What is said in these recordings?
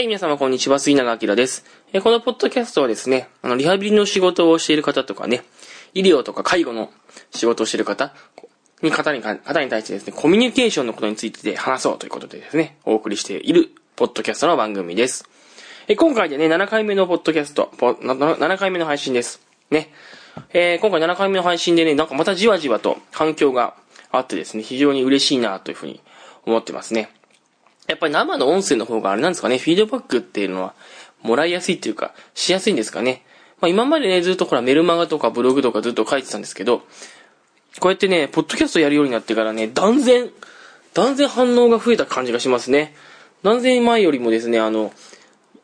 はい、皆様こんにちは、杉永明です。えこのポッドキャストはですね、あの、リハビリの仕事をしている方とかね、医療とか介護の仕事をしている方に、方に、方に対してですね、コミュニケーションのことについて話そうということでですね、お送りしているポッドキャストの番組です。え今回でね、7回目のポッドキャスト、7回目の配信です。ね。えー、今回7回目の配信でね、なんかまたじわじわと反響があってですね、非常に嬉しいなというふうに思ってますね。やっぱり生の音声の方があれなんですかね、フィードバックっていうのは、もらいやすいっていうか、しやすいんですかね。まあ今までね、ずっとほらメルマガとかブログとかずっと書いてたんですけど、こうやってね、ポッドキャストやるようになってからね、断然、断然反応が増えた感じがしますね。断然前よりもですね、あの、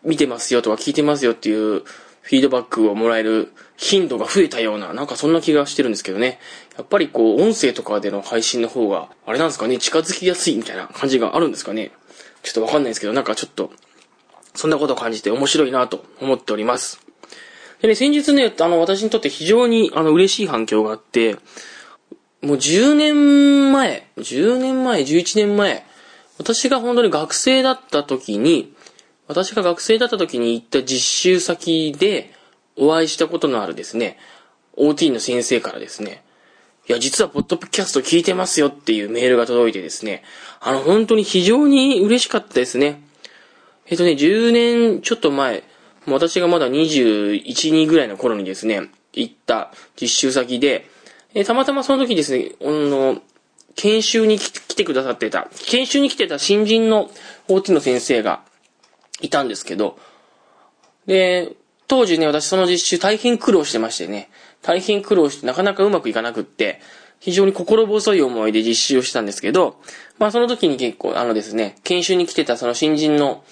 見てますよとか聞いてますよっていうフィードバックをもらえる頻度が増えたような、なんかそんな気がしてるんですけどね。やっぱりこう、音声とかでの配信の方が、あれなんですかね、近づきやすいみたいな感じがあるんですかね。ちょっとわかんないですけど、なんかちょっと、そんなことを感じて面白いなと思っております。でね、先日ね、あの、私にとって非常に、あの、嬉しい反響があって、もう10年前、10年前、11年前、私が本当に学生だった時に、私が学生だった時に行った実習先でお会いしたことのあるですね、OT の先生からですね、いや、実はポッドキャスト聞いてますよっていうメールが届いてですね、あの、本当に非常に嬉しかったですね。えっとね、10年ちょっと前、私がまだ21、2ぐらいの頃にですね、行った実習先で、えたまたまその時ですね、あの、研修に来てくださってた、研修に来てた新人の OT の先生がいたんですけど、で、当時ね、私その実習大変苦労してましてね、大変苦労してなかなかうまくいかなくって、非常に心細い思いで実習をしたんですけど、まあその時に結構あのですね、研修に来てたその新人の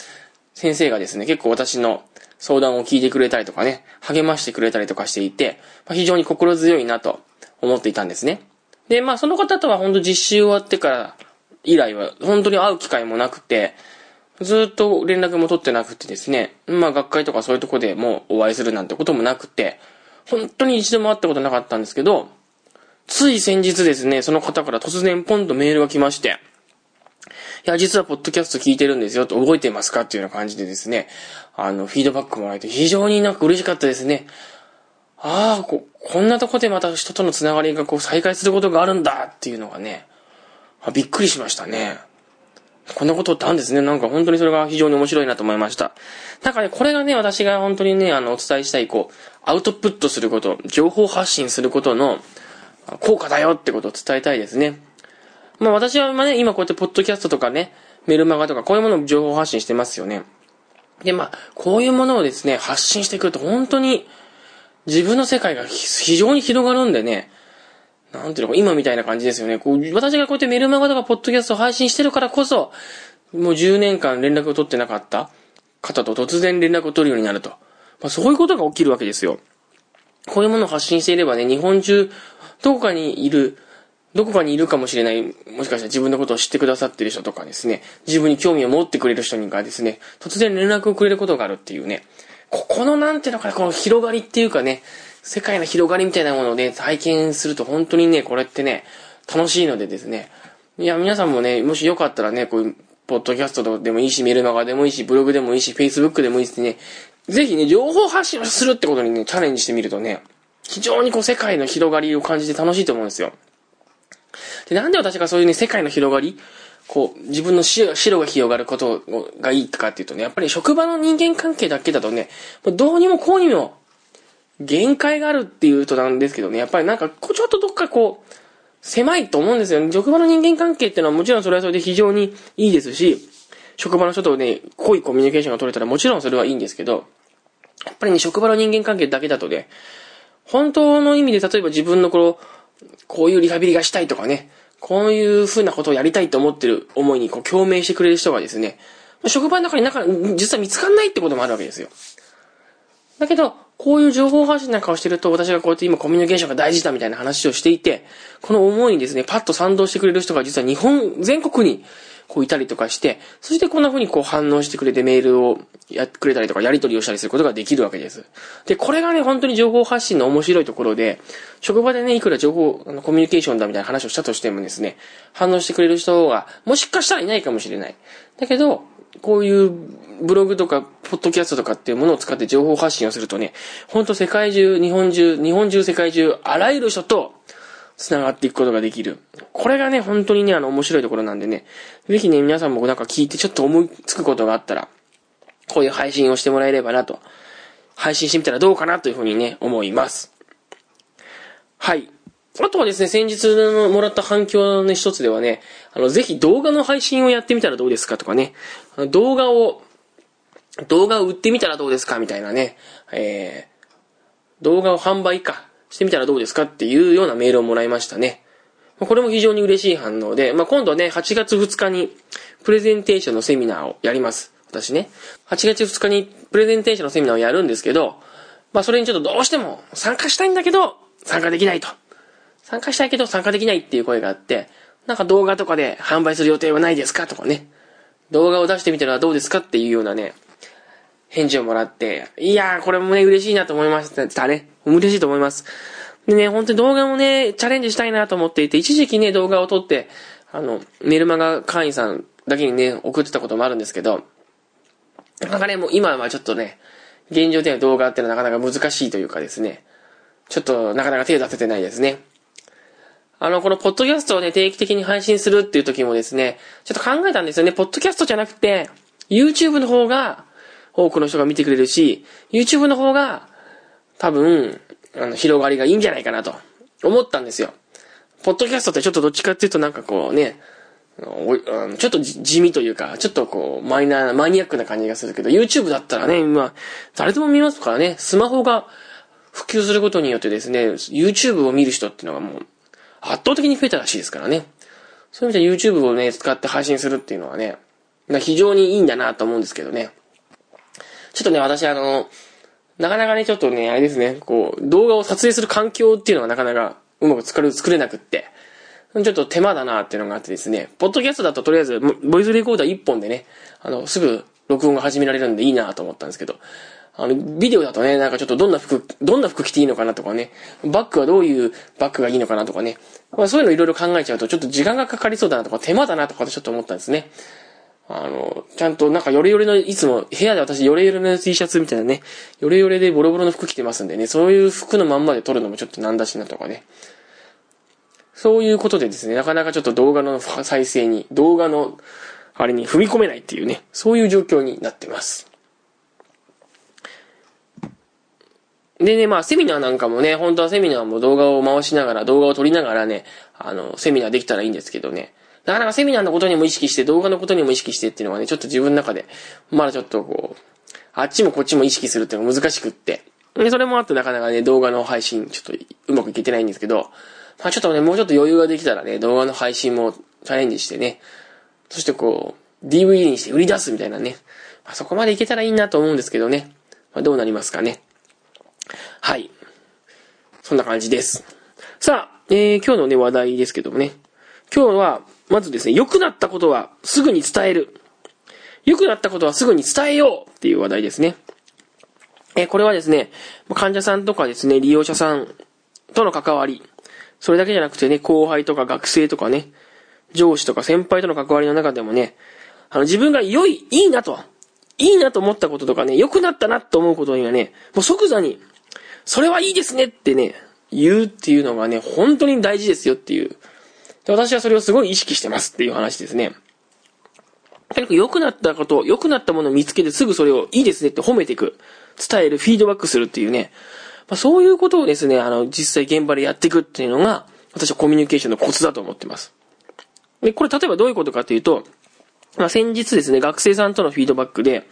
先生がですね、結構私の相談を聞いてくれたりとかね、励ましてくれたりとかしていて、まあ、非常に心強いなと思っていたんですね。で、まあその方とは本当実習終わってから以来は本当に会う機会もなくて、ずっと連絡も取ってなくてですね、まあ学会とかそういうとこでもうお会いするなんてこともなくて、本当に一度も会ったことなかったんですけど、つい先日ですね、その方から突然ポンとメールが来まして、いや、実はポッドキャスト聞いてるんですよと覚えてますかっていうような感じでですね、あの、フィードバックもらえて非常になんか嬉しかったですね。ああ、こ、こんなとこでまた人とのつながりがこう再開することがあるんだっていうのがね、びっくりしましたね。こんなことってあるんですね。なんか本当にそれが非常に面白いなと思いました。なんかね、これがね、私が本当にね、あの、お伝えしたい、こう、アウトプットすること、情報発信することの効果だよってことを伝えたいですね。まあ私はね、今こうやってポッドキャストとかね、メルマガとかこういうものを情報発信してますよね。で、まあ、こういうものをですね、発信してくると本当に自分の世界が非常に広がるんでね、なんていうのか、今みたいな感じですよね。こう、私がこうやってメルマガとかポッドキャストを配信してるからこそ、もう10年間連絡を取ってなかった方と突然連絡を取るようになると。まあ、そういうことが起きるわけですよ。こういうものを発信していればね、日本中、どこかにいる、どこかにいるかもしれない、もしかしたら自分のことを知ってくださってる人とかですね、自分に興味を持ってくれる人にがですね、突然連絡をくれることがあるっていうね、ここのなんていうのかな、この広がりっていうかね、世界の広がりみたいなものをね、体験すると本当にね、これってね、楽しいのでですね。いや、皆さんもね、もしよかったらね、こういう、ポッドキャストでもいいし、メルマガでもいいし、ブログでもいいし、Facebook でもいいしね、ぜひね、情報発信をするってことにね、チャレンジしてみるとね、非常にこう世界の広がりを感じて楽しいと思うんですよ。で、なんで私がそういうね、世界の広がりこう、自分の白が広がることがいいかっていうとね、やっぱり職場の人間関係だけだとね、どうにもこうにも限界があるっていうとなんですけどね、やっぱりなんか、ちょっとどっかこう、狭いと思うんですよね。職場の人間関係ってのはもちろんそれはそれで非常にいいですし、職場の人とね、濃いコミュニケーションが取れたらもちろんそれはいいんですけど、やっぱりね、職場の人間関係だけだとね、本当の意味で例えば自分のこの、こういうリハビリがしたいとかね、こういう風なことをやりたいと思ってる思いにこう共鳴してくれる人がですね、職場の中に中、実は見つかんないってこともあるわけですよ。だけど、こういう情報発信なんかをしてると、私がこうやって今コミュニケーションが大事だみたいな話をしていて、この思いにですね、パッと賛同してくれる人が実は日本全国にこういたりとかして、そしてこんな風にこう反応してくれてメールをやってくれたりとかやり取りをしたりすることができるわけです。で、これがね、本当に情報発信の面白いところで、職場でね、いくら情報、あのコミュニケーションだみたいな話をしたとしてもですね、反応してくれる人が、もしかしたらいないかもしれない。だけど、こういうブログとか、ポッドキャストとかっていうものを使って情報発信をするとね、ほんと世界中、日本中、日本中、世界中、あらゆる人と繋がっていくことができる。これがね、本当にね、あの、面白いところなんでね、ぜひね、皆さんもなんか聞いてちょっと思いつくことがあったら、こういう配信をしてもらえればなと、配信してみたらどうかなというふうにね、思います。はい。あとはですね、先日もらった反響の一つではね、あの、ぜひ動画の配信をやってみたらどうですかとかね、動画を、動画を売ってみたらどうですかみたいなね、えー、動画を販売か、してみたらどうですかっていうようなメールをもらいましたね。これも非常に嬉しい反応で、まあ、今度ね、8月2日にプレゼンテーションのセミナーをやります。私ね。8月2日にプレゼンテーションのセミナーをやるんですけど、まあ、それにちょっとどうしても参加したいんだけど、参加できないと。参加したいけど参加できないっていう声があって、なんか動画とかで販売する予定はないですかとかね。動画を出してみたらどうですかっていうようなね、返事をもらって、いやー、これもね、嬉しいなと思いましたね。嬉しいと思います。でね、本当に動画もね、チャレンジしたいなと思っていて、一時期ね、動画を撮って、あの、メルマガ会員さんだけにね、送ってたこともあるんですけど、なかなかね、もう今はちょっとね、現状では動画ってのはなかなか難しいというかですね、ちょっとなかなか手を出せてないですね。あの、このポッドキャストをね、定期的に配信するっていう時もですね、ちょっと考えたんですよね。ポッドキャストじゃなくて、YouTube の方が多くの人が見てくれるし、YouTube の方が多分、あの、広がりがいいんじゃないかなと思ったんですよ。ポッドキャストってちょっとどっちかっていうとなんかこうね、ちょっと地味というか、ちょっとこう、マイナー、マニアックな感じがするけど、YouTube だったらね、今、誰でも見ますからね、スマホが普及することによってですね、YouTube を見る人っていうのがもう、圧倒的に増えたらしいですからね。そういう意味で YouTube をね、使って配信するっていうのはね、非常にいいんだなと思うんですけどね。ちょっとね、私あの、なかなかね、ちょっとね、あれですね、こう、動画を撮影する環境っていうのがなかなかうまく作れ作れなくって、ちょっと手間だなっていうのがあってですね、ポッドキャストだととりあえず、ボイスレコーダー1本でね、あの、すぐ録音が始められるんでいいなと思ったんですけど、あの、ビデオだとね、なんかちょっとどんな服、どんな服着ていいのかなとかね、バッグはどういうバッグがいいのかなとかね、まあそういうのいろいろ考えちゃうと、ちょっと時間がかかりそうだなとか、手間だなとかってちょっと思ったんですね。あの、ちゃんとなんかヨレヨレの、いつも部屋で私ヨレヨレの T シャツみたいなね、ヨレヨレでボロボロの服着てますんでね、そういう服のまんまで撮るのもちょっとなんだしなとかね。そういうことでですね、なかなかちょっと動画の再生に、動画のあれに踏み込めないっていうね、そういう状況になってます。でね、まあ、セミナーなんかもね、本当はセミナーも動画を回しながら、動画を撮りながらね、あの、セミナーできたらいいんですけどね。なかなかセミナーのことにも意識して、動画のことにも意識してっていうのはね、ちょっと自分の中で、まだちょっとこう、あっちもこっちも意識するっていうのが難しくって。で、それもあってなかなかね、動画の配信、ちょっとうまくいけてないんですけど、まあちょっとね、もうちょっと余裕ができたらね、動画の配信もチャレンジしてね、そしてこう、DVD にして売り出すみたいなね、まあ、そこまでいけたらいいなと思うんですけどね、まあ、どうなりますかね。はい。そんな感じです。さあ、えー、今日のね、話題ですけどもね。今日は、まずですね、良くなったことはすぐに伝える。良くなったことはすぐに伝えようっていう話題ですね。えー、これはですね、患者さんとかですね、利用者さんとの関わり。それだけじゃなくてね、後輩とか学生とかね、上司とか先輩との関わりの中でもね、あの、自分が良い、いいなと、いいなと思ったこととかね、良くなったなと思うことにはね、もう即座にそれはいいですねってね、言うっていうのがね、本当に大事ですよっていう。で私はそれをすごい意識してますっていう話ですね。とにかく良くなったこと、良くなったものを見つけてすぐそれをいいですねって褒めていく。伝える、フィードバックするっていうね。まあ、そういうことをですね、あの、実際現場でやっていくっていうのが、私はコミュニケーションのコツだと思ってます。で、これ例えばどういうことかっていうと、まあ、先日ですね、学生さんとのフィードバックで、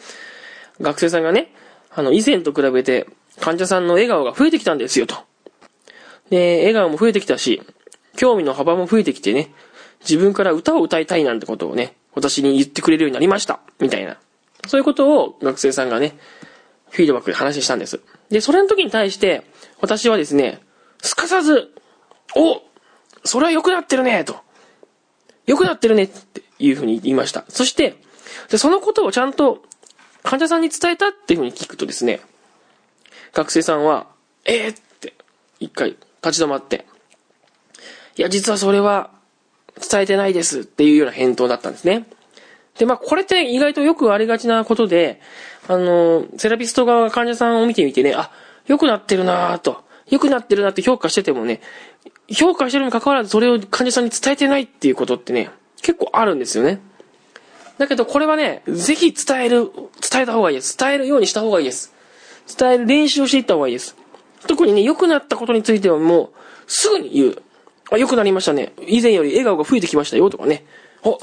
学生さんがね、あの、以前と比べて、患者さんの笑顔が増えてきたんですよと。で、笑顔も増えてきたし、興味の幅も増えてきてね、自分から歌を歌いたいなんてことをね、私に言ってくれるようになりました。みたいな。そういうことを学生さんがね、フィードバックで話したんです。で、それの時に対して、私はですね、すかさず、おそれは良くなってるねと。良くなってるねっていうふうに言いました。そして、でそのことをちゃんと患者さんに伝えたっていうふうに聞くとですね、学生さんは、えー、って、一回立ち止まって、いや、実はそれは伝えてないですっていうような返答だったんですね。で、まあ、これって意外とよくありがちなことで、あの、セラピスト側が患者さんを見てみてね、あ、良くなってるなぁと、良くなってるなって評価しててもね、評価してるにもかかわらずそれを患者さんに伝えてないっていうことってね、結構あるんですよね。だけどこれはね、ぜひ伝える、伝えた方がいいです。伝えるようにした方がいいです。伝える練習をしていった方がいいです。特にね、良くなったことについてはもう、すぐに言う。あ、良くなりましたね。以前より笑顔が増えてきましたよとかね。あ、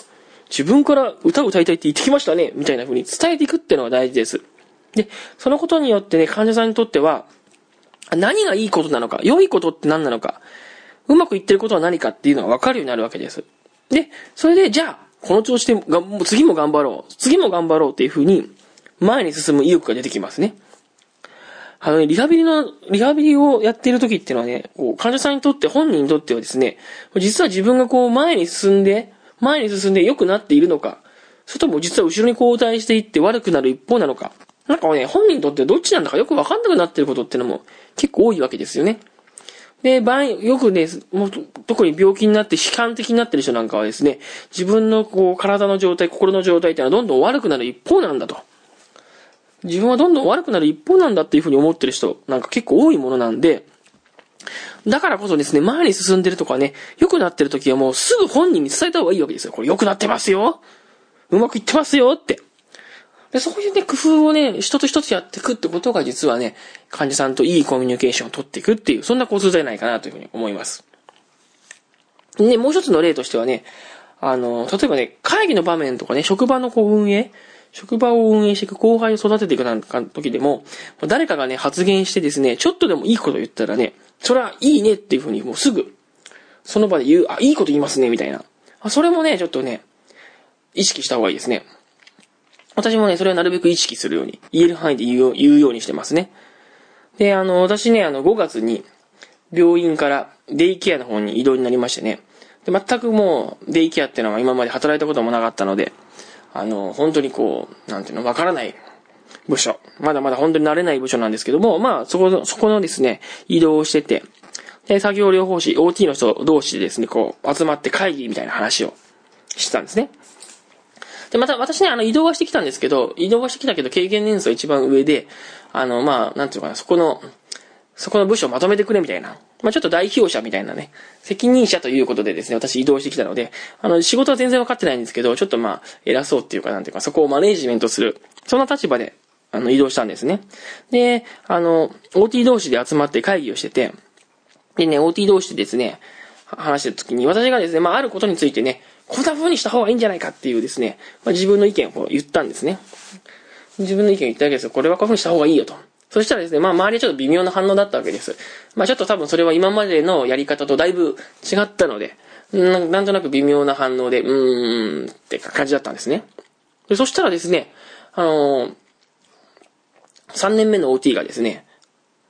自分から歌を歌いたいって言ってきましたね。みたいな風に伝えていくっていうのが大事です。で、そのことによってね、患者さんにとっては、何がいいことなのか、良いことって何なのか、うまくいってることは何かっていうのが分かるようになるわけです。で、それで、じゃあ、この調子でが、次も頑張ろう、次も頑張ろうっていう風に、前に進む意欲が出てきますね。あのね、リハビリの、リハビリをやっている時っていうのはね、こう、患者さんにとって、本人にとってはですね、実は自分がこう、前に進んで、前に進んで良くなっているのか、それとも実は後ろに後退していって悪くなる一方なのか、なんかね、本人にとってどっちなんだかよくわかんなくなってることっていうのも結構多いわけですよね。で、場合、よくね、もう、特に病気になって悲観的になってる人なんかはですね、自分のこう、体の状態、心の状態っていうのはどんどん悪くなる一方なんだと。自分はどんどん悪くなる一方なんだっていうふうに思ってる人なんか結構多いものなんで、だからこそですね、前に進んでるとかね、良くなってる時はもうすぐ本人に伝えた方がいいわけですよ。これ良くなってますようまくいってますよって。で、そういうね、工夫をね、一つ一つやっていくってことが実はね、患者さんといいコミュニケーションを取っていくっていう、そんな構図じゃないかなというふうに思います。ね、もう一つの例としてはね、あの、例えばね、会議の場面とかね、職場のこう運営、職場を運営していく後輩を育てていくなんか時でも、誰かがね、発言してですね、ちょっとでもいいこと言ったらね、それはいいねっていうふうにもうすぐ、その場で言う、あ、いいこと言いますね、みたいな。それもね、ちょっとね、意識した方がいいですね。私もね、それはなるべく意識するように、言える範囲で言う言うようにしてますね。で、あの、私ね、あの、5月に、病院からデイケアの方に移動になりましてね。で、全くもう、デイケアっていうのは今まで働いたこともなかったので、あの、本当にこう、なんていうの、わからない部署。まだまだ本当に慣れない部署なんですけども、まあ、そこの、そこのですね、移動をしてて、で、作業療法士、OT の人同士でですね、こう、集まって会議みたいな話をしてたんですね。で、また私ね、あの、移動はしてきたんですけど、移動はしてきたけど、経験年数は一番上で、あの、まあ、なんていうのかな、そこの、そこの部署をまとめてくれみたいな。まあ、ちょっと代表者みたいなね、責任者ということでですね、私移動してきたので、あの、仕事は全然分かってないんですけど、ちょっとまあ、偉そうっていうか、なんていうか、そこをマネージメントする、そんな立場で、あの、移動したんですね。で、あの、OT 同士で集まって会議をしてて、でね、OT 同士でですね、話してる時に、私がですね、まあ、あることについてね、こんな風にした方がいいんじゃないかっていうですね、まあ、自分の意見を言ったんですね。自分の意見を言ったわけですよ。これはこういう風にした方がいいよと。そしたらですね、まあ周りはちょっと微妙な反応だったわけです。まあちょっと多分それは今までのやり方とだいぶ違ったので、なんとなく微妙な反応で、うーんって感じだったんですね。でそしたらですね、あのー、3年目の OT がですね、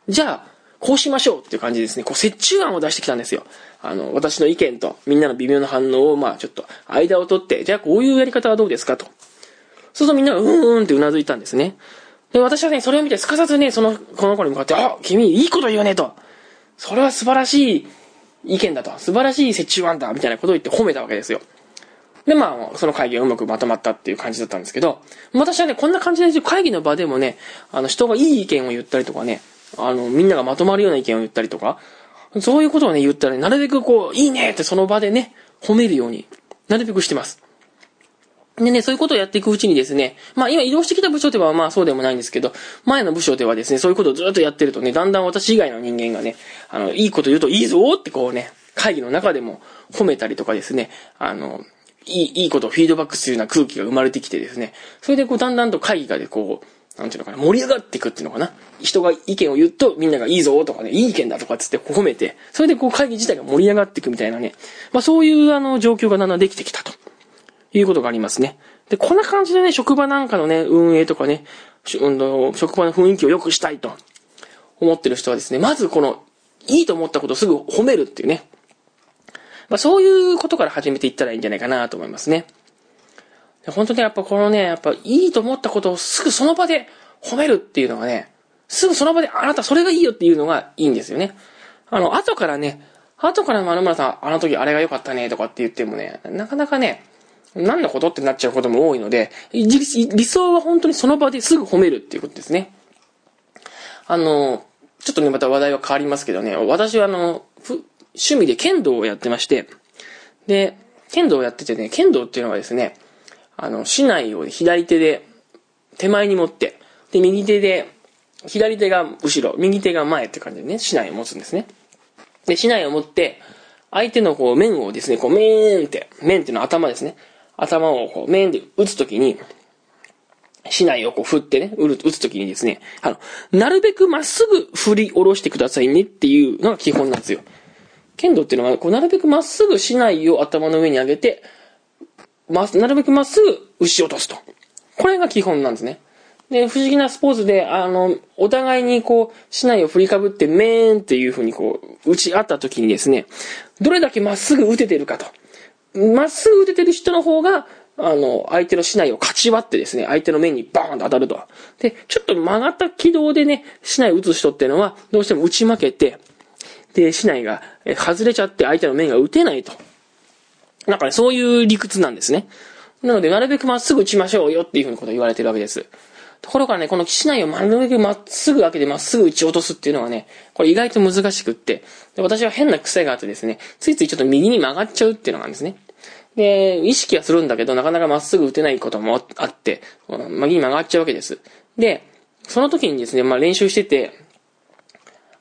じゃあ、こうしましょうっていう感じですね、こう折衷案を出してきたんですよ。あの、私の意見とみんなの微妙な反応を、まあちょっと間を取って、じゃあこういうやり方はどうですかと。そうするとみんながうーんって頷いたんですね。で、私はね、それを見てすかさずね、その、この子に向かって、あ、君いいこと言うねと。それは素晴らしい意見だと。素晴らしい折衷案だみたいなことを言って褒めたわけですよ。で、まあ、その会議がうまくまとまったっていう感じだったんですけど、私はね、こんな感じで会議の場でもね、あの、人がいい意見を言ったりとかね、あの、みんながまとまるような意見を言ったりとか、そういうことをね、言ったらね、なるべくこう、いいねってその場でね、褒めるように、なるべくしてます。でね、そういうことをやっていくうちにですね、まあ今移動してきた部署ではまあそうでもないんですけど、前の部署ではですね、そういうことをずっとやってるとね、だんだん私以外の人間がね、あの、いいこと言うといいぞってこうね、会議の中でも褒めたりとかですね、あの、いい、いいことをフィードバックするような空気が生まれてきてですね、それでこうだんだんと会議がでこう、なんていうのかな、盛り上がっていくっていうのかな。人が意見を言うとみんながいいぞとかね、いい意見だとかつって褒めて、それでこう会議自体が盛り上がっていくみたいなね、まあそういうあの状況がだんだんできてきたということがありますね。で、こんな感じでね、職場なんかのね、運営とかね、職場の雰囲気を良くしたいと思ってる人はですね、まずこの、いいと思ったことをすぐ褒めるっていうね。まあそういうことから始めていったらいいんじゃないかなと思いますね。本当にやっぱこのね、やっぱいいと思ったことをすぐその場で褒めるっていうのがね、すぐその場であなたそれがいいよっていうのがいいんですよね。あの、後からね、後からまるまるさん、あの時あれが良かったねとかって言ってもね、なかなかね、何のことってなっちゃうことも多いので、理想は本当にその場ですぐ褒めるっていうことですね。あの、ちょっとね、また話題は変わりますけどね、私はあの、趣味で剣道をやってまして、で、剣道をやっててね、剣道っていうのはですね、あの、市内を左手で手前に持って、で、右手で、左手が後ろ、右手が前って感じでね、市内を持つんですね。で、市内を持って、相手のこう面をですね、こうメーンって、面っていうのは頭ですね。頭をこう面で打つときに、市内をこう振ってね、打つときにですね、あの、なるべくまっすぐ振り下ろしてくださいねっていうのが基本なんですよ。剣道っていうのは、こうなるべくまっすぐ市内を頭の上に上げて、ま、なるべくまっすぐ打ち落とすと。これが基本なんですね。で、不思議なスポーツで、あの、お互いにこう、市内を振りかぶって、メーンっていう風にこう、打ち合った時にですね、どれだけまっすぐ打ててるかと。まっすぐ打ててる人の方が、あの、相手の市内を勝ち割ってですね、相手の面にバーンと当たると。で、ちょっと曲がった軌道でね、市内を打つ人っていうのは、どうしても打ち負けて、で、市内が外れちゃって相手の面が打てないと。なんかね、そういう理屈なんですね。なので、なるべくまっすぐ打ちましょうよっていうふうなことを言われてるわけです。ところがね、この市内をなるべくまっすぐ開けてまっすぐ打ち落とすっていうのはね、これ意外と難しくって、で私は変な癖があってですね、ついついちょっと右に曲がっちゃうっていうのがあるんですね。で、意識はするんだけど、なかなかまっすぐ打てないこともあって、右に曲がっちゃうわけです。で、その時にですね、まあ練習してて、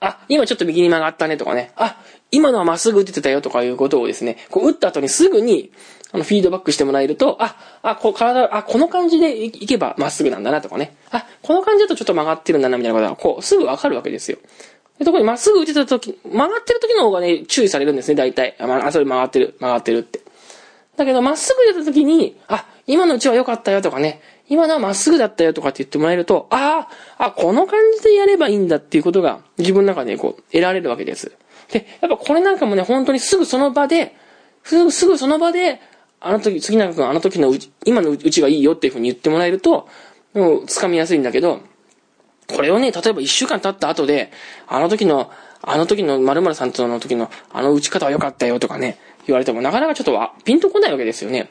あ、今ちょっと右に曲がったねとかね、あ、今のはまっすぐ打ててたよとかいうことをですね、こう打った後にすぐに、あの、フィードバックしてもらえると、あ、あ、こう、体、あ、この感じでいけばまっすぐなんだなとかね。あ、この感じだとちょっと曲がってるんだなみたいなことが、こう、すぐわかるわけですよ。で特にまっすぐ打てた時、曲がってる時の方がね、注意されるんですね、大体。あ、まあ、それ曲がってる、曲がってるって。だけど、まっすぐ出た時に、あ、今のうちは良かったよとかね、今のはまっすぐだったよとかって言ってもらえると、ああ、あ、この感じでやればいいんだっていうことが自分の中でこう、得られるわけです。で、やっぱこれなんかもね、本当にすぐその場で、すぐ、すぐその場で、あの時、杉永君あの時のうち、今のうちがいいよっていうふうに言ってもらえると、もう掴みやすいんだけど、これをね、例えば一週間経った後で、あの時の、あの時の〇〇さんとの時のあの打ち方は良かったよとかね、言われてもなかなかちょっとピンとこないわけですよね。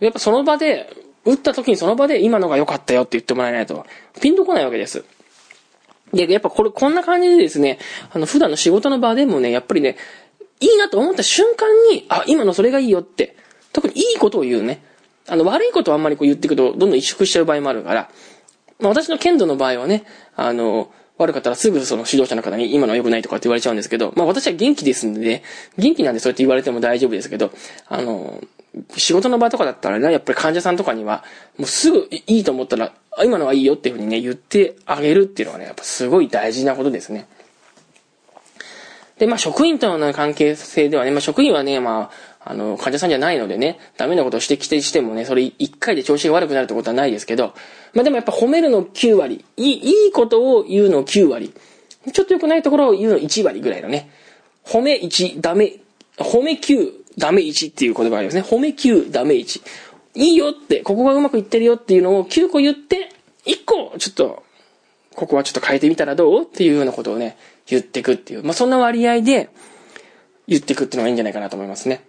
やっぱその場で、打った時にその場で今のが良かったよって言ってもらえないと、ピンとこないわけです。で、やっぱこれ、こんな感じでですね、あの、普段の仕事の場でもね、やっぱりね、いいなと思った瞬間に、あ、今のそれがいいよって、特にいいことを言うね。あの、悪いことをあんまりこう言っていくと、どんどん萎縮しちゃう場合もあるから、まあ私の剣道の場合はね、あの、悪かったらすぐその指導者の方に今のは良くないとかって言われちゃうんですけど、まあ私は元気ですんでね、元気なんでそうやって言われても大丈夫ですけど、あの、仕事の場とかだったらね、やっぱり患者さんとかには、もうすぐいいと思ったら、今のはいいよっていうふうにね、言ってあげるっていうのはね、やっぱすごい大事なことですね。で、まあ職員との関係性ではね、まあ職員はね、まあ、あの、患者さんじゃないのでね、ダメなことを指摘してしてもね、それ一回で調子が悪くなるってことはないですけど、まあでもやっぱ褒めるの9割、いい、いいことを言うの9割、ちょっと良くないところを言うの1割ぐらいのね、褒め1、ダメ、褒め9、ダメ1っていう言葉がありますね。褒め9、ダメ1。いいよって、ここがうまくいってるよっていうのを9個言って、1個、ちょっと、ここはちょっと変えてみたらどうっていうようなことをね、言ってくっていう。まあ、そんな割合で言ってくっていうのがいいんじゃないかなと思いますね。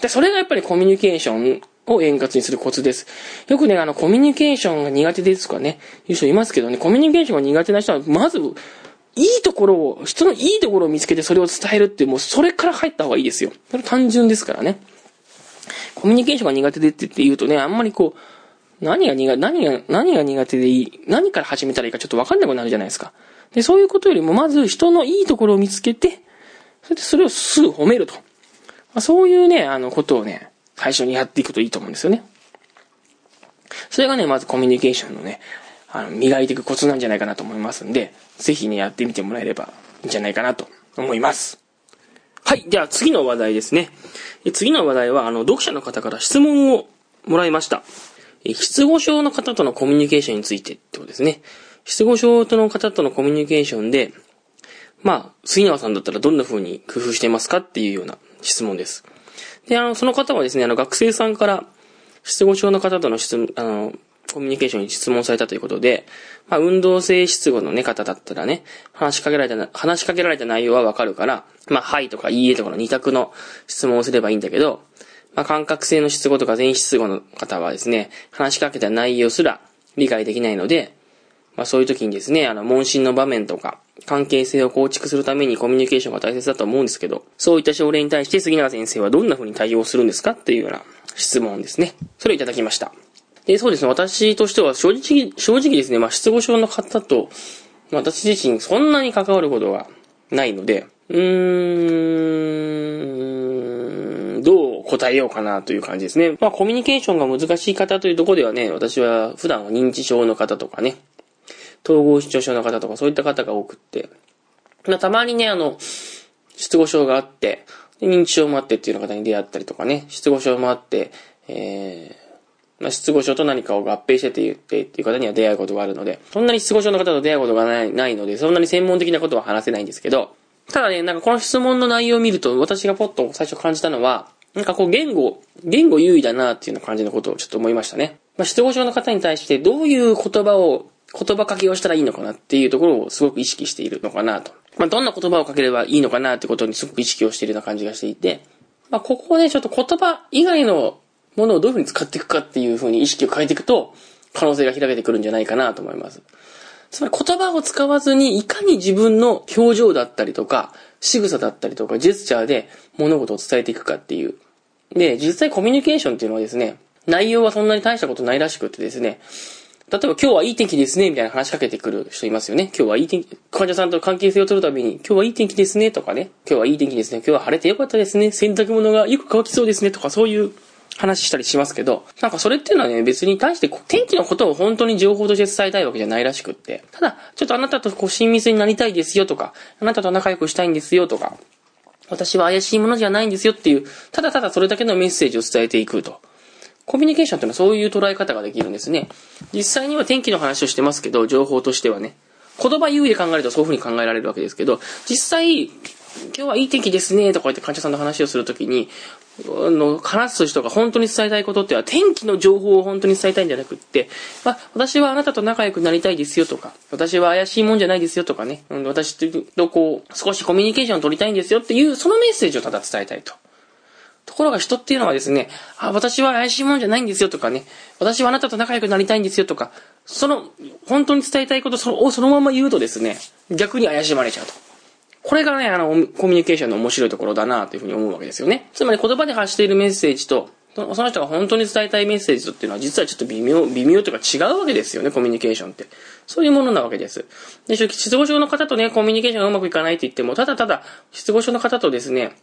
で、それがやっぱりコミュニケーションを円滑にするコツです。よくね、あの、コミュニケーションが苦手ですとかね、いう人いますけどね、コミュニケーションが苦手な人は、まず、いいところを、人のいいところを見つけてそれを伝えるって、もうそれから入った方がいいですよ。それ単純ですからね。コミュニケーションが苦手でって言うとね、あんまりこう、何が苦、何が、何が苦手でいい、何から始めたらいいかちょっとわかんなくなるじゃないですか。で、そういうことよりも、まず人のいいところを見つけて、それでそれをすぐ褒めると。まあ、そういうね、あの、ことをね、最初にやっていくといいと思うんですよね。それがね、まずコミュニケーションのね、あの、磨いていくコツなんじゃないかなと思いますんで、ぜひね、やってみてもらえればいいんじゃないかなと思います。はい。では次の話題ですね。次の話題は、あの、読者の方から質問をもらいました。失語症の方とのコミュニケーションについてってことですね。失語症の方とのコミュニケーションで、まあ、杉永さんだったらどんな風に工夫してますかっていうような質問です。で、あの、その方はですね、あの、学生さんから、失語症の方との質問、あの、コミュニケーションに質問されたということで、まあ、運動性失語のね、方だったらね、話しかけられた、話しかけられた内容はわかるから、まあ、はいとかいいえとかの二択の質問をすればいいんだけど、まあ、感覚性の失語とか全失語の方はですね、話しかけた内容すら理解できないので、まあ、そういう時にですね、あの、問診の場面とか、関係性を構築するためにコミュニケーションが大切だと思うんですけど、そういった症例に対して杉永先生はどんな風に対応するんですかっていうような質問ですね。それをいただきました。で、そうですね、私としては正直、正直ですね、まあ、失語症の方と、私自身そんなに関わることがないので、うーん、どう答えようかなという感じですね。まあ、コミュニケーションが難しい方というところではね、私は普段は認知症の方とかね、統合失調症の方とかそういった方が多くって、まあ、たまにね、あの、失語症があって、認知症もあってっていう方に出会ったりとかね、失語症もあって、えー、まあ、失語症と何かを合併してて言ってっていう方には出会うことがあるので、そんなに失語症の方と出会うことがないないので、そんなに専門的なことは話せないんですけど、ただね、なんかこの質問の内容を見ると、私がポッと最初感じたのは、なんかこう言語、言語優位だなっていうような感じのことをちょっと思いましたね。まあ、失語症の方に対してどういう言葉を言葉かけをしたらいいのかなっていうところをすごく意識しているのかなと。まあ、どんな言葉をかければいいのかなってことにすごく意識をしているような感じがしていて、まあ、ここをね、ちょっと言葉以外のものをどういうふうに使っていくかっていうふうに意識を変えていくと、可能性が開けてくるんじゃないかなと思います。つまり言葉を使わずに、いかに自分の表情だったりとか、仕草だったりとか、ジェスチャーで物事を伝えていくかっていう。で、実際コミュニケーションっていうのはですね、内容はそんなに大したことないらしくてですね、例えば今日はいい天気ですね、みたいな話しかけてくる人いますよね。今日はいい天気、患者さんと関係性を取るために、今日はいい天気ですね、とかね。今日はいい天気ですね。今日は晴れてよかったですね。洗濯物がよく乾きそうですね、とかそういう話したりしますけど、なんかそれっていうのはね、別に対して天気のことを本当に情報として伝えたいわけじゃないらしくって。ただ、ちょっとあなたとこう親密になりたいですよとか、あなたと仲良くしたいんですよとか、私は怪しいものじゃないんですよっていう、ただただそれだけのメッセージを伝えていくと。コミュニケーションっていうのはそういう捉え方ができるんですね。実際には天気の話をしてますけど、情報としてはね。言葉優位で考えるとそういう風に考えられるわけですけど、実際、今日はいい天気ですねとか言って患者さんの話をするときに、あの、話す人が本当に伝えたいことっては、天気の情報を本当に伝えたいんじゃなくって、まあ、私はあなたと仲良くなりたいですよとか、私は怪しいもんじゃないですよとかね、うん私とこう、少しコミュニケーションを取りたいんですよっていう、そのメッセージをただ伝えたいと。ところが人っていうのはですね、あ、私は怪しいもんじゃないんですよとかね、私はあなたと仲良くなりたいんですよとか、その、本当に伝えたいことをそのまま言うとですね、逆に怪しまれちゃうと。これがね、あの、コミュニケーションの面白いところだなというふうに思うわけですよね。つまり言葉で発しているメッセージと、その人が本当に伝えたいメッセージとっていうのは実はちょっと微妙、微妙というか違うわけですよね、コミュニケーションって。そういうものなわけです。で、失語症の方とね、コミュニケーションがうまくいかないって言っても、ただただ、失語症の方とですね、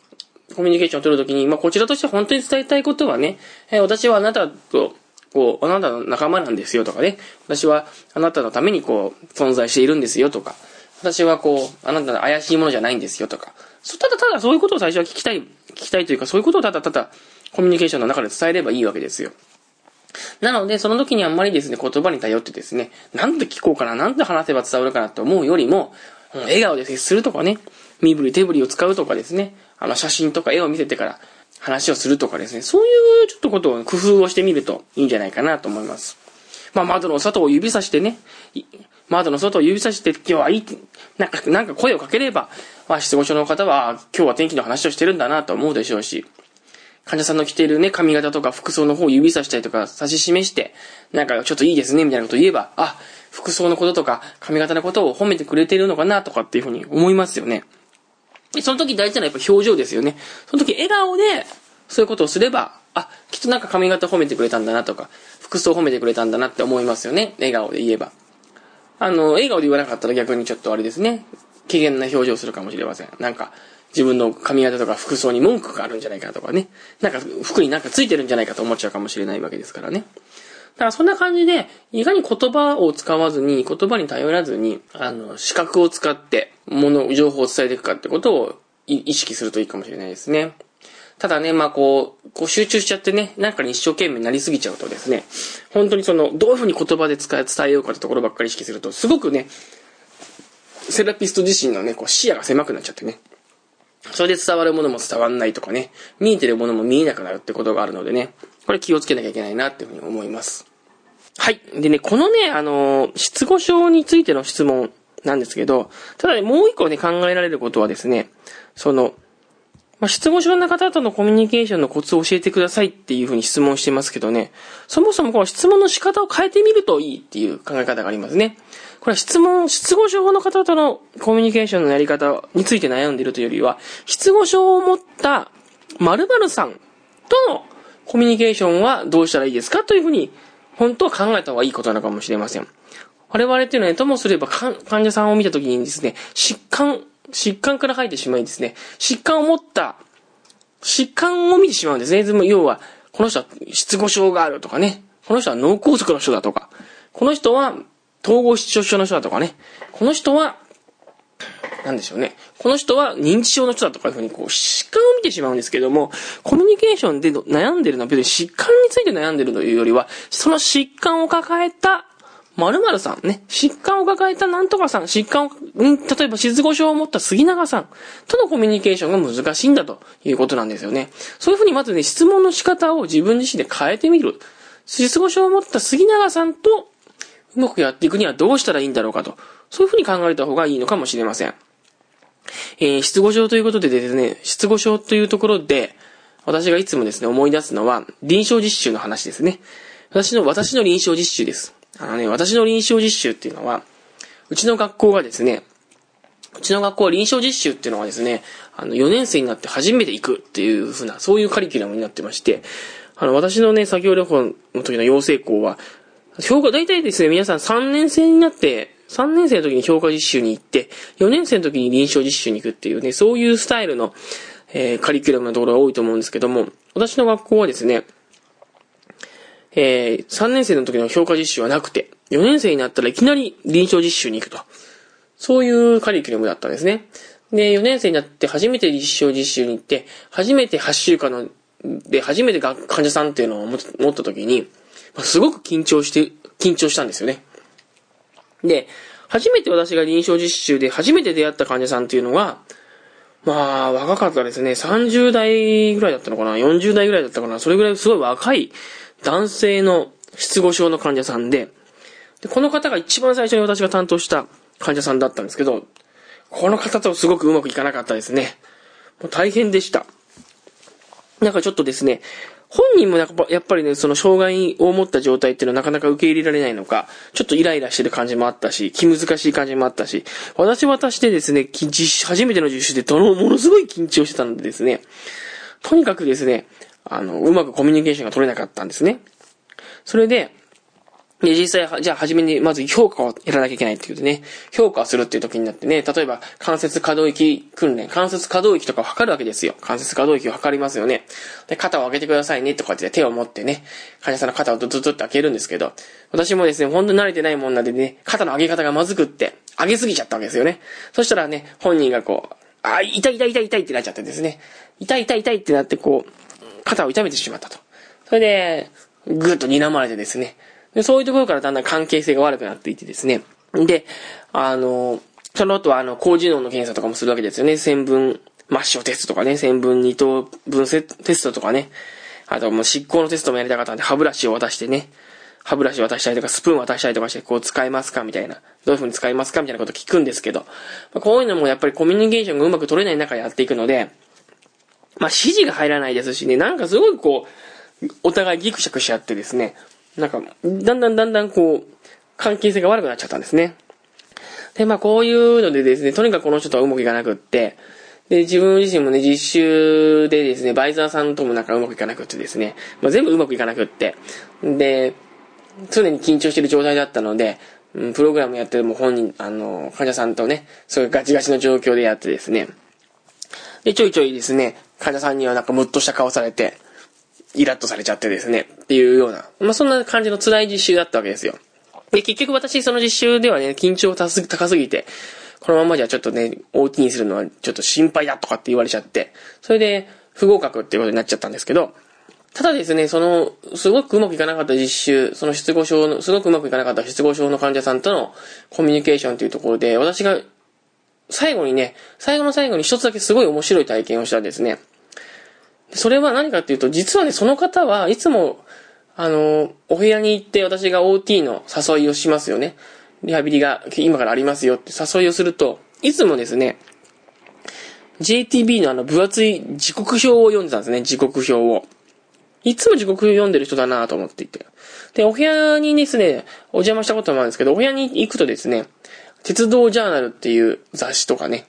コミュニケーションを取るときに、まあ、こちらとして本当に伝えたいことはね、えー、私はあなたと、こう、あなたの仲間なんですよとかね、私はあなたのためにこう、存在しているんですよとか、私はこう、あなたの怪しいものじゃないんですよとか、ただただそういうことを最初は聞きたい、聞きたいというか、そういうことをただただコミュニケーションの中で伝えればいいわけですよ。なので、その時にあんまりですね、言葉に頼ってですね、なんで聞こうかな、なんで話せば伝わるかなって思うよりも、笑顔で接するとかね、身振り手振りを使うとかですね、あの写真とか絵を見せてから話をするとかですね、そういうちょっとことを工夫をしてみるといいんじゃないかなと思います。まあ、窓の外を指さしてね、窓の外を指さして、今日はいい、なんか、なんか声をかければ、まあ、失語症の方は、今日は天気の話をしてるんだなと思うでしょうし、患者さんの着ているね、髪型とか服装の方を指さしたりとか指し示して、なんかちょっといいですね、みたいなことを言えば、あ、服装のこととか髪型のことを褒めてくれてるのかなとかっていうふうに思いますよね。でその時大事なのはやっぱ表情ですよね。その時笑顔で、そういうことをすれば、あ、きっとなんか髪型褒めてくれたんだなとか、服装褒めてくれたんだなって思いますよね。笑顔で言えば。あの、笑顔で言わなかったら逆にちょっとあれですね。機嫌な表情をするかもしれません。なんか、自分の髪型とか服装に文句があるんじゃないかとかね。なんか服になんかついてるんじゃないかと思っちゃうかもしれないわけですからね。だからそんな感じで、いかに言葉を使わずに、言葉に頼らずに、あの、視覚を使って、もの、情報を伝えていくかってことを意識するといいかもしれないですね。ただね、まあこう、こう集中しちゃってね、なんかに一生懸命になりすぎちゃうとですね、本当にその、どういうふうに言葉で伝えようかってところばっかり意識すると、すごくね、セラピスト自身のね、こう視野が狭くなっちゃってね。それで伝わるものも伝わんないとかね、見えてるものも見えなくなるってことがあるのでね、これ気をつけなきゃいけないなっていうふうに思います。はい。でね、このね、あの失語症についての質問なんですけど、ただね、もう一個ね、考えられることはですね、その、まあ、失語症の方とのコミュニケーションのコツを教えてくださいっていうふうに質問してますけどね、そもそもこの質問の仕方を変えてみるといいっていう考え方がありますね。これは質問、失語症の方とのコミュニケーションのやり方について悩んでいるというよりは、失語症を持った〇〇さんとのコミュニケーションはどうしたらいいですかというふうに、本当は考えた方がいいことなのかもしれません。我々っていうのは、ともすれば患者さんを見たときにですね、疾患、疾患から入ってしまいですね、疾患を持った、疾患を見てしまうんですね。要は、この人は失語症があるとかね、この人は脳梗塞の人だとか、この人は統合失調症の人だとかね、この人は、なんでしょうね。この人は認知症の人だとかいうふうにこう疾患を見てしまうんですけども、コミュニケーションで悩んでるのは別に疾患について悩んでるというよりは、その疾患を抱えた〇〇さんね、疾患を抱えたなんとかさん、疾患を、例えば失語症を持った杉永さんとのコミュニケーションが難しいんだということなんですよね。そういうふうにまずね、質問の仕方を自分自身で変えてみる。失語症を持った杉永さんとうまくやっていくにはどうしたらいいんだろうかと。そういうふうに考えた方がいいのかもしれません。えー、失語症ということでですね、失語症というところで、私がいつもですね、思い出すのは、臨床実習の話ですね。私の、私の臨床実習です。あのね、私の臨床実習っていうのは、うちの学校がですね、うちの学校は臨床実習っていうのはですね、あの、4年生になって初めて行くっていうふうな、そういうカリキュラムになってまして、あの、私のね、作業旅行の時の養成校は、評価、大体ですね、皆さん3年生になって、3年生の時に評価実習に行って、4年生の時に臨床実習に行くっていうね、そういうスタイルの、えー、カリキュラムのところが多いと思うんですけども、私の学校はですね、えー、3年生の時の評価実習はなくて、4年生になったらいきなり臨床実習に行くと。そういうカリキュラムだったんですね。で、4年生になって初めて実証実習に行って、初めて8週間の、で、初めて患者さんっていうのを持った時に、すごく緊張して、緊張したんですよね。で、初めて私が臨床実習で初めて出会った患者さんっていうのは、まあ、若かったですね。30代ぐらいだったのかな ?40 代ぐらいだったかな？それぐらいすごい若い男性の失語症の患者さんで、で、この方が一番最初に私が担当した患者さんだったんですけど、この方とすごくうまくいかなかったですね。もう大変でした。なんかちょっとですね、本人もなんかやっぱりね、その障害を持った状態っていうのはなかなか受け入れられないのか、ちょっとイライラしてる感じもあったし、気難しい感じもあったし、私渡してですね、初めての実習でどの、ものすごい緊張してたのでですね、とにかくですね、あの、うまくコミュニケーションが取れなかったんですね。それで、で、実際、じゃあ、初めに、まず評価をやらなきゃいけないっていうとね、評価をするっていう時になってね、例えば、関節可動域訓練、関節可動域とかを測るわけですよ。関節可動域を測りますよね。で、肩を上げてくださいね、とかって手を持ってね、患者さんの肩をドドドって開けるんですけど、私もですね、ほんと慣れてないもんなんでね、肩の上げ方がまずくって、上げすぎちゃったわけですよね。そしたらね、本人がこう、あ、痛い痛い痛い痛いってなっちゃってですね、痛い痛い痛いってなってこう、肩を痛めてしまったと。それで、ぐっと睨まれてですね。で、そういうところからだんだん関係性が悪くなっていってですね。で、あの、その後は、あの、高次能の検査とかもするわけですよね。線分、抹消テストとかね、線分二等分テストとかね。あと、もう執行のテストもやりたかったんで、歯ブラシを渡してね。歯ブラシ渡したりとか、スプーン渡したりとかして、こう使えますかみたいな。どういう風に使いますかみたいなこと聞くんですけど。まあ、こういうのもやっぱりコミュニケーションがうまく取れない中でやっていくので、まあ、指示が入らないですしね、なんかすごいこう、お互いギクシャクし合ってですね、なんか、だんだんだんだんこう、関係性が悪くなっちゃったんですね。で、まあこういうのでですね、とにかくこの人とはうまくいかなくって、で、自分自身もね、実習でですね、バイザーさんともなんかうまくいかなくってですね、まあ、全部うまくいかなくって、で、常に緊張してる状態だったので、うん、プログラムやってるも本人、あの、患者さんとね、そういうガチガチの状況でやってですね、で、ちょいちょいですね、患者さんにはなんかムッとした顔されて、イラッとされちゃってですね、っていうような、まあ、そんな感じの辛い実習だったわけですよ。で、結局私その実習ではね、緊張高すぎて、このままじゃちょっとね、OT にするのはちょっと心配だとかって言われちゃって、それで不合格っていうことになっちゃったんですけど、ただですね、その、すごくうまくいかなかった実習、その失語症の、すごくうまくいかなかった失語症の患者さんとのコミュニケーションというところで、私が最後にね、最後の最後に一つだけすごい面白い体験をしたんですね。それは何かっていうと、実はね、その方はいつも、あの、お部屋に行って私が OT の誘いをしますよね。リハビリが今からありますよって誘いをすると、いつもですね、JTB のあの分厚い時刻表を読んでたんですね、時刻表を。いつも時刻表読んでる人だなと思っていて。で、お部屋にですね、お邪魔したこともあるんですけど、お部屋に行くとですね、鉄道ジャーナルっていう雑誌とかね、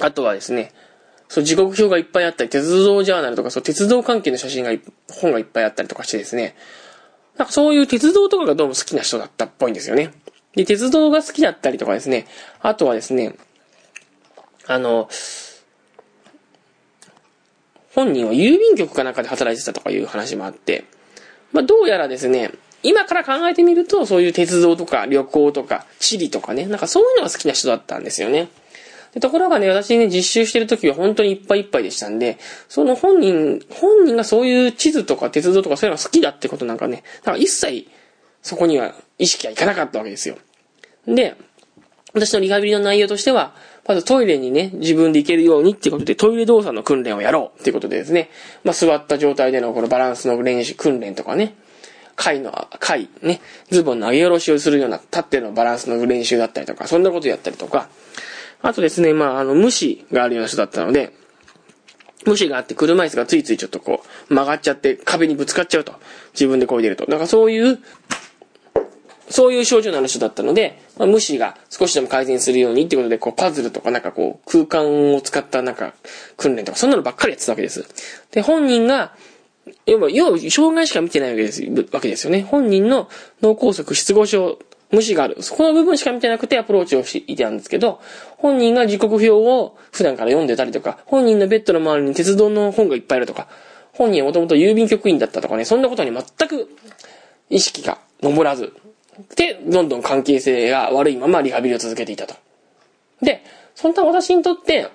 あとはですね、そう、時刻表がいっぱいあったり、鉄道ジャーナルとか、そう、鉄道関係の写真が、本がいっぱいあったりとかしてですね、なんかそういう鉄道とかがどうも好きな人だったっぽいんですよね。で、鉄道が好きだったりとかですね、あとはですね、あの、本人は郵便局かなんかで働いてたとかいう話もあって、まあ、どうやらですね、今から考えてみると、そういう鉄道とか旅行とか地理とかね、なんかそういうのが好きな人だったんですよね。でところがね、私ね、実習してる時は本当にいっぱいいっぱいでしたんで、その本人、本人がそういう地図とか鉄道とかそういうのが好きだってことなんかね、だから一切そこには意識がいかなかったわけですよ。で、私のリハビリの内容としては、まずトイレにね、自分で行けるようにっていうことで、トイレ動作の訓練をやろうっていうことでですね、まあ、座った状態でのこのバランスの練習、訓練とかね、貝の、貝、ね、ズボンの上げ下ろしをするような、立ってのバランスの練習だったりとか、そんなことやったりとか、あとですね、まあ、あの、無視があるような人だったので、無視があって車椅子がついついちょっとこう、曲がっちゃって壁にぶつかっちゃうと。自分でこいでると。だからそういう、そういう症状のある人だったので、まあ、無視が少しでも改善するようにってことで、こう、パズルとかなんかこう、空間を使ったなんか、訓練とか、そんなのばっかりやってたわけです。で、本人が、要は、要は、障害しか見てないわけです、わけですよね。本人の脳梗塞、失語症、無視がある。そこの部分しか見てなくてアプローチをしていたんですけど、本人が時刻表を普段から読んでたりとか、本人のベッドの周りに鉄道の本がいっぱいあるとか、本人はもともと郵便局員だったとかね、そんなことに全く意識が昇らず、で、どんどん関係性が悪いままリハビリを続けていたと。で、そんな私にとって、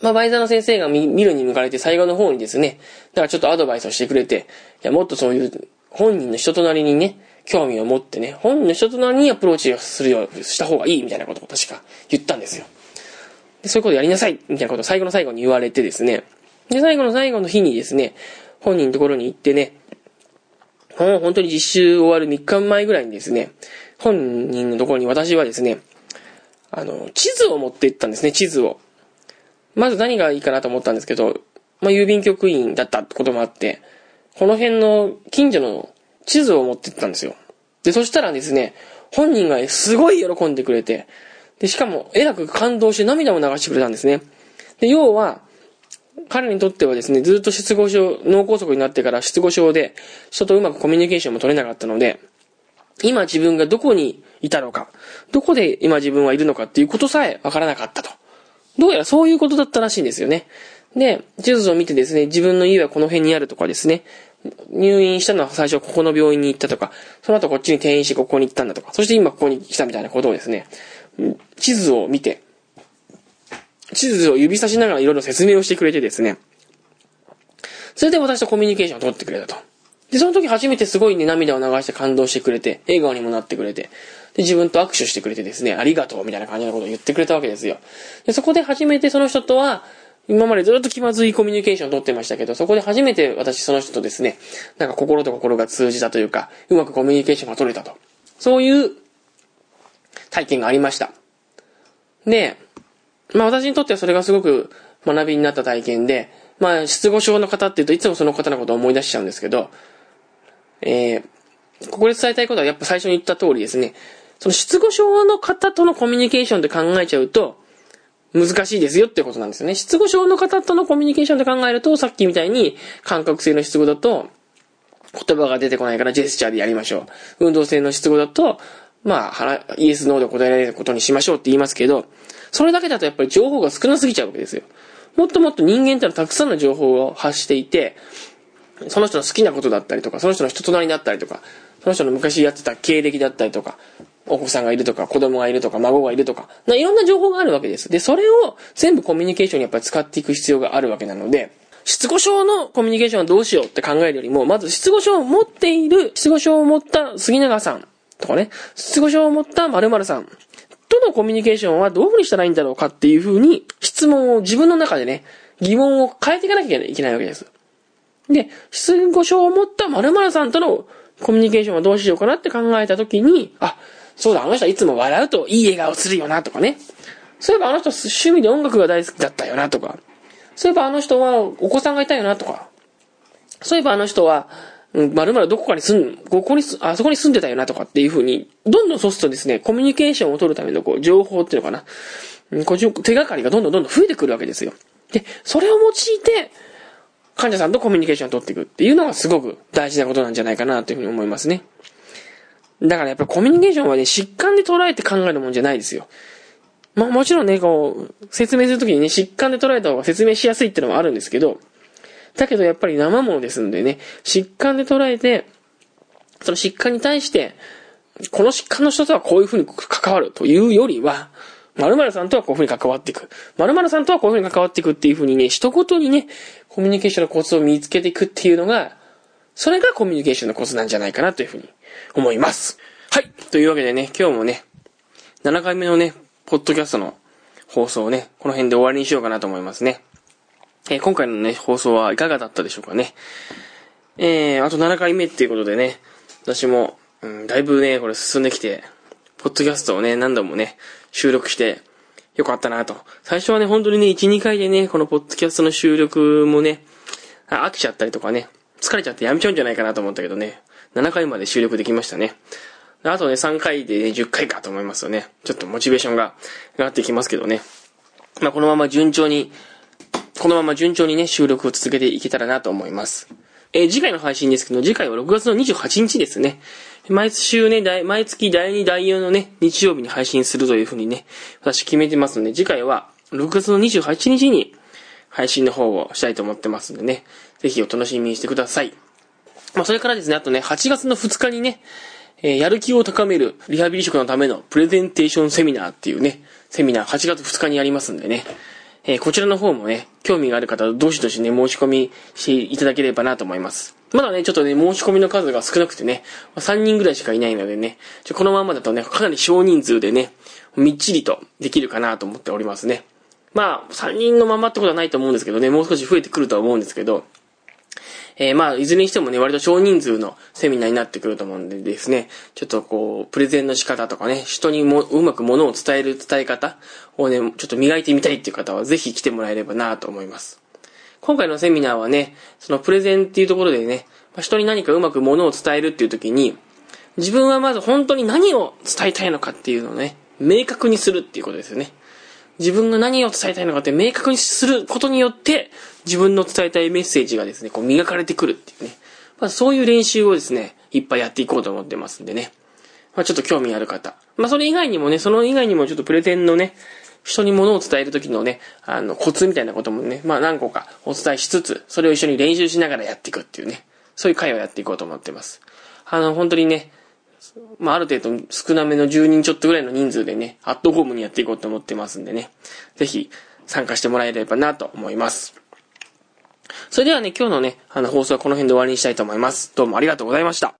まあ、バイザーの先生が見るに向かれて最後の方にですね、だからちょっとアドバイスをしてくれて、いや、もっとそういう本人の人となりにね、興味を持ってね、本人の人となりにアプローチをするようした方がいいみたいなことを確か言ったんですよ。で、そういうことやりなさいみたいなことを最後の最後に言われてですね、で、最後の最後の日にですね、本人のところに行ってね、もう本当に実習終わる3日前ぐらいにですね、本人のところに私はですね、あの、地図を持って行ったんですね、地図を。まず何がいいかなと思ったんですけど、まあ、郵便局員だったってこともあって、この辺の近所の地図を持ってったんですよ。で、そしたらですね、本人がすごい喜んでくれて、で、しかも、えらく感動して涙も流してくれたんですね。で、要は、彼にとってはですね、ずっと失語症、脳梗塞になってから失語症で、人とうまくコミュニケーションも取れなかったので、今自分がどこにいたのか、どこで今自分はいるのかっていうことさえわからなかったと。どうやらそういうことだったらしいんですよね。で、地図を見てですね、自分の家はこの辺にあるとかですね、入院したのは最初ここの病院に行ったとか、その後こっちに転院してここに行ったんだとか、そして今ここに来たみたいなことをですね、地図を見て、地図を指さしながらいろいろ説明をしてくれてですね、それで私とコミュニケーションを取ってくれたと。で、その時初めてすごいね、涙を流して感動してくれて、笑顔にもなってくれて、で、自分と握手してくれてですね、ありがとうみたいな感じのことを言ってくれたわけですよ。で、そこで初めてその人とは、今までずっと気まずいコミュニケーションを取ってましたけど、そこで初めて私その人とですね、なんか心と心が通じたというか、うまくコミュニケーションが取れたと。そういう体験がありました。で、まあ私にとってはそれがすごく学びになった体験で、まあ失語症の方って言うといつもその方のことを思い出しちゃうんですけど、えー、ここで伝えたいことはやっぱ最初に言った通りですね、その失語症の方とのコミュニケーションで考えちゃうと、難しいですよってことなんですよね。失語症の方とのコミュニケーションで考えると、さっきみたいに感覚性の失語だと、言葉が出てこないからジェスチャーでやりましょう。運動性の失語だと、まあ、イエス、ノーで答えられることにしましょうって言いますけど、それだけだとやっぱり情報が少なすぎちゃうわけですよ。もっともっと人間ってのはたくさんの情報を発していて、その人の好きなことだったりとか、その人の人となりだったりとか、その人の昔やってた経歴だったりとか、お子さんがいるとか、子供がいるとか、孫がいるとか、いろんな情報があるわけです。で、それを全部コミュニケーションにやっぱり使っていく必要があるわけなので、失語症のコミュニケーションはどうしようって考えるよりも、まず失語症を持っている、失語症を持った杉永さんとかね、失語症を持った〇〇さんとのコミュニケーションはどういう風にしたらいいんだろうかっていう風に、質問を自分の中でね、疑問を変えていかなきゃいけないわけです。で、失語症を持った〇〇さんとのコミュニケーションはどうしようかなって考えたときに、あ、そうだ、あの人はいつも笑うといい笑顔するよなとかね。そういえばあの人趣味で音楽が大好きだったよなとか、そういえばあの人はお子さんがいたよなとか、そういえばあの人は、まるまるどこかに住ん、ここに、あそこに住んでたよなとかっていう風に、どんどんそうするとですね、コミュニケーションを取るためのこう、情報っていうのかな、こう手がかりがどんどんどんどん増えてくるわけですよ。で、それを用いて、患者さんとコミュニケーションを取っていくっていうのがすごく大事なことなんじゃないかなというふうに思いますね。だからやっぱりコミュニケーションはね、疾患で捉えて考えるもんじゃないですよ。まあもちろんね、こう、説明するときにね、疾患で捉えた方が説明しやすいっていうのもあるんですけど、だけどやっぱり生ものですんでね、疾患で捉えて、その疾患に対して、この疾患の人とはこういうふうに関わるというよりは、〇〇さんとはこういうふうに関わっていく。〇〇さんとはこういうふうに関わっていくっていうふうにね、一言にね、コミュニケーションのコツを見つけていくっていうのが、それがコミュニケーションのコツなんじゃないかなというふうに思います。はい。というわけでね、今日もね、7回目のね、ポッドキャストの放送をね、この辺で終わりにしようかなと思いますね。えー、今回のね、放送はいかがだったでしょうかね。えー、あと7回目っていうことでね、私も、うん、だいぶね、これ進んできて、ポッドキャストをね、何度もね、収録して、よかったなと。最初はね、本当にね、1、2回でね、このポッドキャストの収録もね、飽きちゃったりとかね、疲れちゃってやめちゃうんじゃないかなと思ったけどね、7回まで収録できましたね。あとね、3回でね、10回かと思いますよね。ちょっとモチベーションが上がってきますけどね。まあ、このまま順調に、このまま順調にね、収録を続けていけたらなと思います。えー、次回の配信ですけど、次回は6月の28日ですね。毎週ね、毎月第2、第4のね、日曜日に配信するというふうにね、私決めてますので、次回は6月の28日に配信の方をしたいと思ってますんでね、ぜひお楽しみにしてください。まあ、それからですね、あとね、8月の2日にね、えー、やる気を高めるリハビリ職のためのプレゼンテーションセミナーっていうね、セミナー8月2日にやりますんでね、えー、こちらの方もね、興味がある方、どしどしね、申し込みしていただければなと思います。まだね、ちょっとね、申し込みの数が少なくてね、3人ぐらいしかいないのでね、ちょこのままだとね、かなり少人数でね、みっちりとできるかなと思っておりますね。まあ、3人のままってことはないと思うんですけどね、もう少し増えてくるとは思うんですけど、えー、まあ、いずれにしてもね、割と少人数のセミナーになってくると思うんでですね、ちょっとこう、プレゼンの仕方とかね、人にもうまく物を伝える伝え方をね、ちょっと磨いてみたいっていう方はぜひ来てもらえればなと思います。今回のセミナーはね、そのプレゼンっていうところでね、人に何かうまく物を伝えるっていう時に、自分はまず本当に何を伝えたいのかっていうのをね、明確にするっていうことですよね。自分が何を伝えたいのかって明確にすることによって、自分の伝えたいメッセージがですね、こう磨かれてくるっていうね。まあそういう練習をですね、いっぱいやっていこうと思ってますんでね。まあちょっと興味ある方。まあそれ以外にもね、その以外にもちょっとプレゼンのね、人に物を伝える時のね、あの、コツみたいなこともね、まあ何個かお伝えしつつ、それを一緒に練習しながらやっていくっていうね、そういう会をやっていこうと思ってます。あの、本当にね、まあ、ある程度少なめの10人ちょっとぐらいの人数でね、アットホームにやっていこうと思ってますんでね、ぜひ参加してもらえればなと思います。それではね、今日のね、あの放送はこの辺で終わりにしたいと思います。どうもありがとうございました。